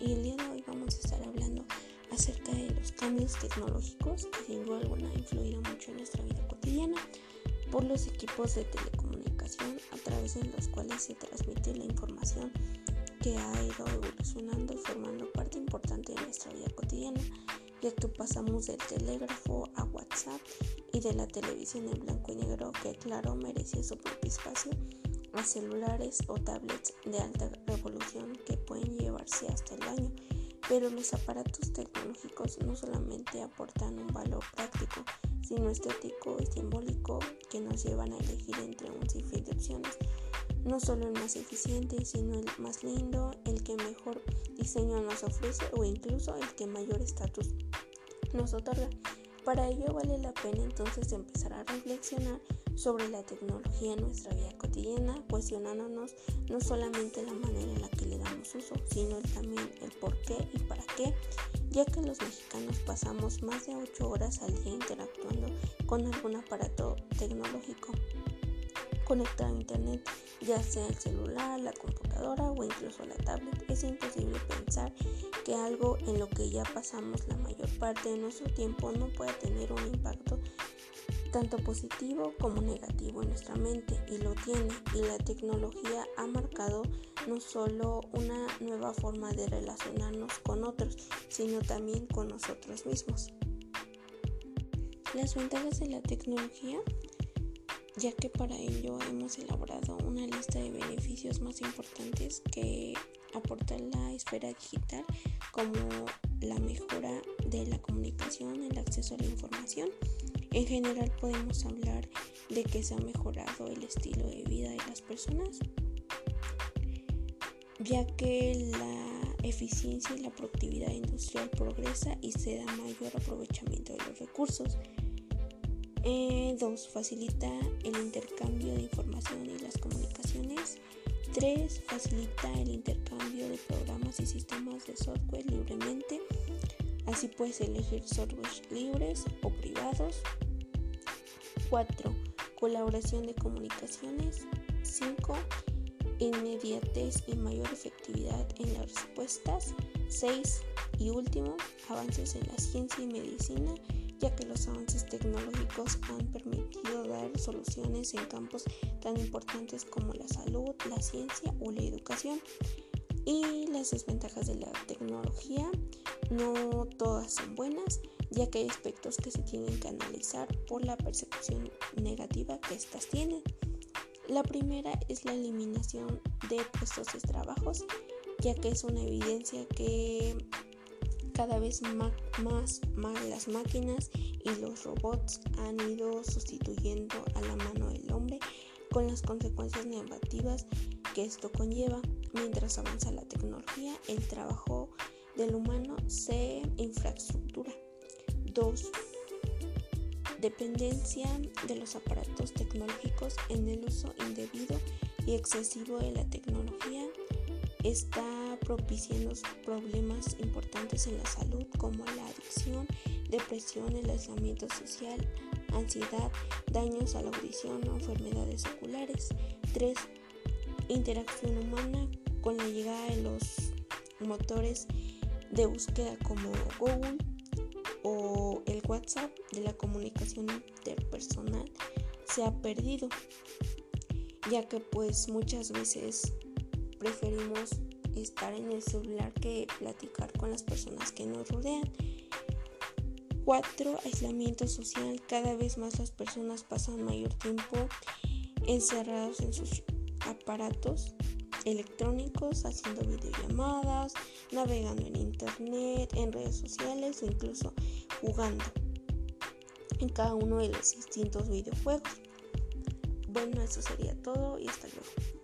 Y el día de hoy vamos a estar hablando acerca de los cambios tecnológicos que sin duda alguna influido mucho en nuestra vida cotidiana por los equipos de telecomunicación a través de los cuales se transmite la información que ha ido evolucionando y formando parte importante de nuestra vida cotidiana, ya que pasamos del telégrafo a WhatsApp y de la televisión en blanco y negro que claro merecía su propio espacio a celulares o tablets de alta revolución que llevarse hasta el año. Pero los aparatos tecnológicos no solamente aportan un valor práctico, sino estético y simbólico que nos llevan a elegir entre un sinfín de opciones. No solo el más eficiente, sino el más lindo, el que mejor diseño nos ofrece o incluso el que mayor estatus nos otorga. Para ello vale la pena entonces empezar a reflexionar sobre la tecnología en nuestra vida cotidiana, cuestionándonos no solamente la manera en la que le damos uso, sino también el por qué y para qué, ya que los mexicanos pasamos más de 8 horas al día interactuando con algún aparato tecnológico conectado a internet, ya sea el celular, la computadora o incluso la tablet. Es imposible pensar que algo en lo que ya pasamos la mayor parte de nuestro tiempo no pueda tener un impacto tanto positivo como negativo en nuestra mente y lo tiene y la tecnología ha marcado no solo una nueva forma de relacionarnos con otros sino también con nosotros mismos. Las ventajas de la tecnología ya que para ello hemos elaborado una lista de beneficios más importantes que aporta la esfera digital como la mejora de la comunicación, el acceso a la información, en general podemos hablar de que se ha mejorado el estilo de vida de las personas, ya que la eficiencia y la productividad industrial progresa y se da mayor aprovechamiento de los recursos. 2. Eh, facilita el intercambio de información y las comunicaciones. 3. Facilita el intercambio de programas y sistemas de software libremente. Así puedes elegir software libres o privados. 4. Colaboración de comunicaciones. 5. Inmediatez y mayor efectividad en las respuestas. 6. Y último, avances en la ciencia y medicina, ya que los avances tecnológicos han permitido dar soluciones en campos tan importantes como la salud, la ciencia o la educación. Y las desventajas de la tecnología, no todas son buenas, ya que hay aspectos que se tienen que analizar por la percepción negativa que éstas tienen. La primera es la eliminación de puestos trabajos, ya que es una evidencia que cada vez más, más, más las máquinas y los robots han ido sustituyendo a la mano del hombre con las consecuencias negativas que esto conlleva. Mientras avanza la tecnología, el trabajo del humano se infraestructura. 2. Dependencia de los aparatos tecnológicos en el uso indebido y excesivo de la tecnología está propiciando problemas importantes en la salud como la adicción, depresión, el aislamiento social, ansiedad, daños a la audición o enfermedades oculares. 3. Interacción humana con la llegada de los motores de búsqueda como Google, o el WhatsApp de la comunicación interpersonal se ha perdido, ya que pues muchas veces preferimos estar en el celular que platicar con las personas que nos rodean. 4. Aislamiento social. Cada vez más las personas pasan mayor tiempo encerrados en sus aparatos electrónicos, haciendo videollamadas, navegando en internet, en redes sociales o incluso jugando en cada uno de los distintos videojuegos. Bueno, eso sería todo y hasta luego.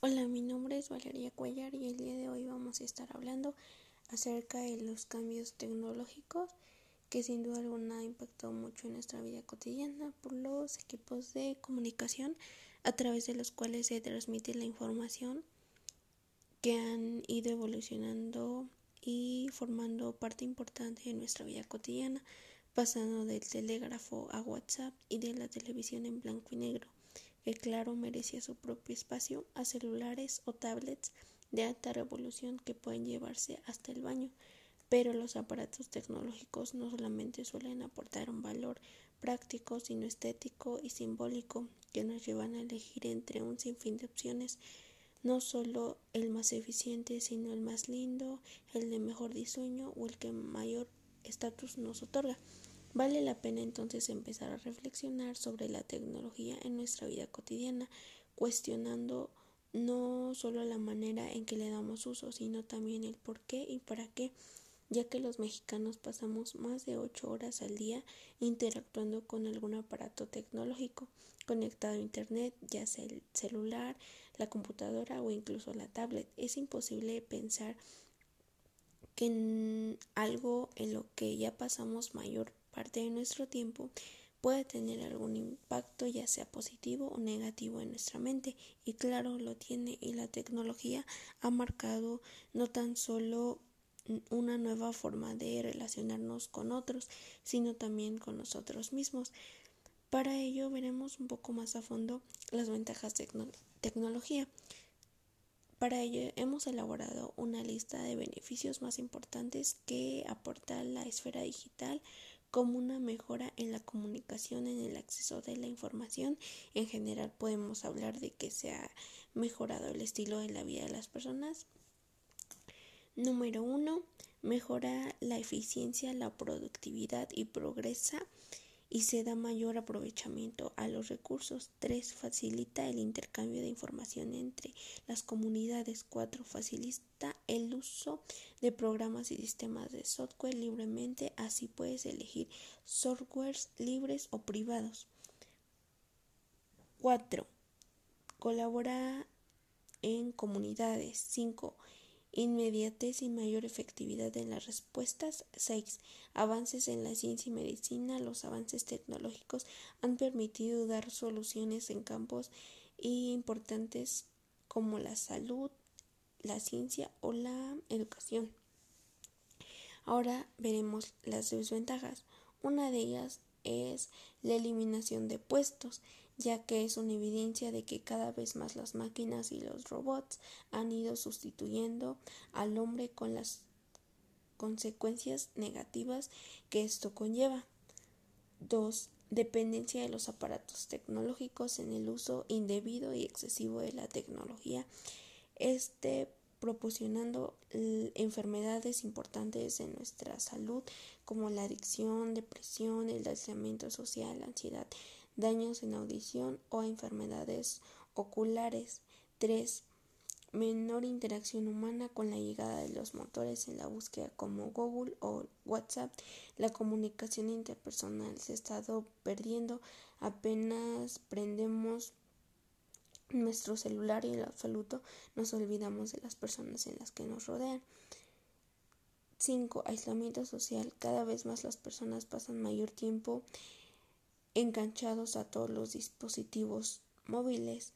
Hola, mi nombre es Valeria Cuellar y el día de hoy vamos a estar hablando acerca de los cambios tecnológicos que sin duda alguna ha impactado mucho en nuestra vida cotidiana por los equipos de comunicación a través de los cuales se transmite la información que han ido evolucionando y formando parte importante de nuestra vida cotidiana, pasando del telégrafo a WhatsApp y de la televisión en blanco y negro, que claro merecía su propio espacio a celulares o tablets de alta revolución que pueden llevarse hasta el baño. Pero los aparatos tecnológicos no solamente suelen aportar un valor práctico, sino estético y simbólico que nos llevan a elegir entre un sinfín de opciones, no solo el más eficiente, sino el más lindo, el de mejor diseño o el que mayor estatus nos otorga. Vale la pena entonces empezar a reflexionar sobre la tecnología en nuestra vida cotidiana, cuestionando no solo la manera en que le damos uso, sino también el por qué y para qué ya que los mexicanos pasamos más de ocho horas al día interactuando con algún aparato tecnológico conectado a Internet, ya sea el celular, la computadora o incluso la tablet. Es imposible pensar que en algo en lo que ya pasamos mayor parte de nuestro tiempo puede tener algún impacto ya sea positivo o negativo en nuestra mente y claro lo tiene y la tecnología ha marcado no tan solo una nueva forma de relacionarnos con otros, sino también con nosotros mismos. Para ello veremos un poco más a fondo las ventajas de tecnología. Para ello hemos elaborado una lista de beneficios más importantes que aporta la esfera digital como una mejora en la comunicación, en el acceso de la información. En general podemos hablar de que se ha mejorado el estilo de la vida de las personas, Número 1. Mejora la eficiencia, la productividad y progresa y se da mayor aprovechamiento a los recursos. 3. Facilita el intercambio de información entre las comunidades. 4. Facilita el uso de programas y sistemas de software libremente. Así puedes elegir softwares libres o privados. 4. Colabora en comunidades. 5 inmediatez y mayor efectividad en las respuestas. 6. Avances en la ciencia y medicina. Los avances tecnológicos han permitido dar soluciones en campos importantes como la salud, la ciencia o la educación. Ahora veremos las desventajas. Una de ellas es la eliminación de puestos ya que es una evidencia de que cada vez más las máquinas y los robots han ido sustituyendo al hombre con las consecuencias negativas que esto conlleva. 2. Dependencia de los aparatos tecnológicos en el uso indebido y excesivo de la tecnología. Este proporcionando enfermedades importantes en nuestra salud como la adicción, depresión, el aislamiento social, la ansiedad, daños en audición o enfermedades oculares. 3. Menor interacción humana con la llegada de los motores en la búsqueda como Google o WhatsApp. La comunicación interpersonal se ha estado perdiendo. Apenas prendemos nuestro celular y el absoluto nos olvidamos de las personas en las que nos rodean. 5. Aislamiento social. Cada vez más las personas pasan mayor tiempo enganchados a todos los dispositivos móviles,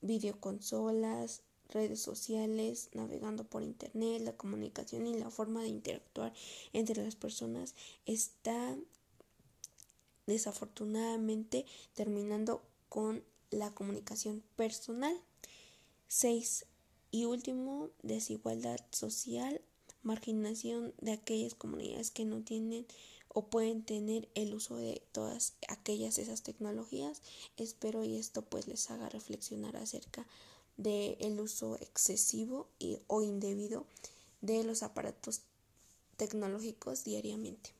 videoconsolas, redes sociales, navegando por internet, la comunicación y la forma de interactuar entre las personas está desafortunadamente terminando con la comunicación personal. 6. Y último, desigualdad social, marginación de aquellas comunidades que no tienen o pueden tener el uso de todas aquellas esas tecnologías. Espero y esto pues les haga reflexionar acerca del el uso excesivo y, o indebido de los aparatos tecnológicos diariamente.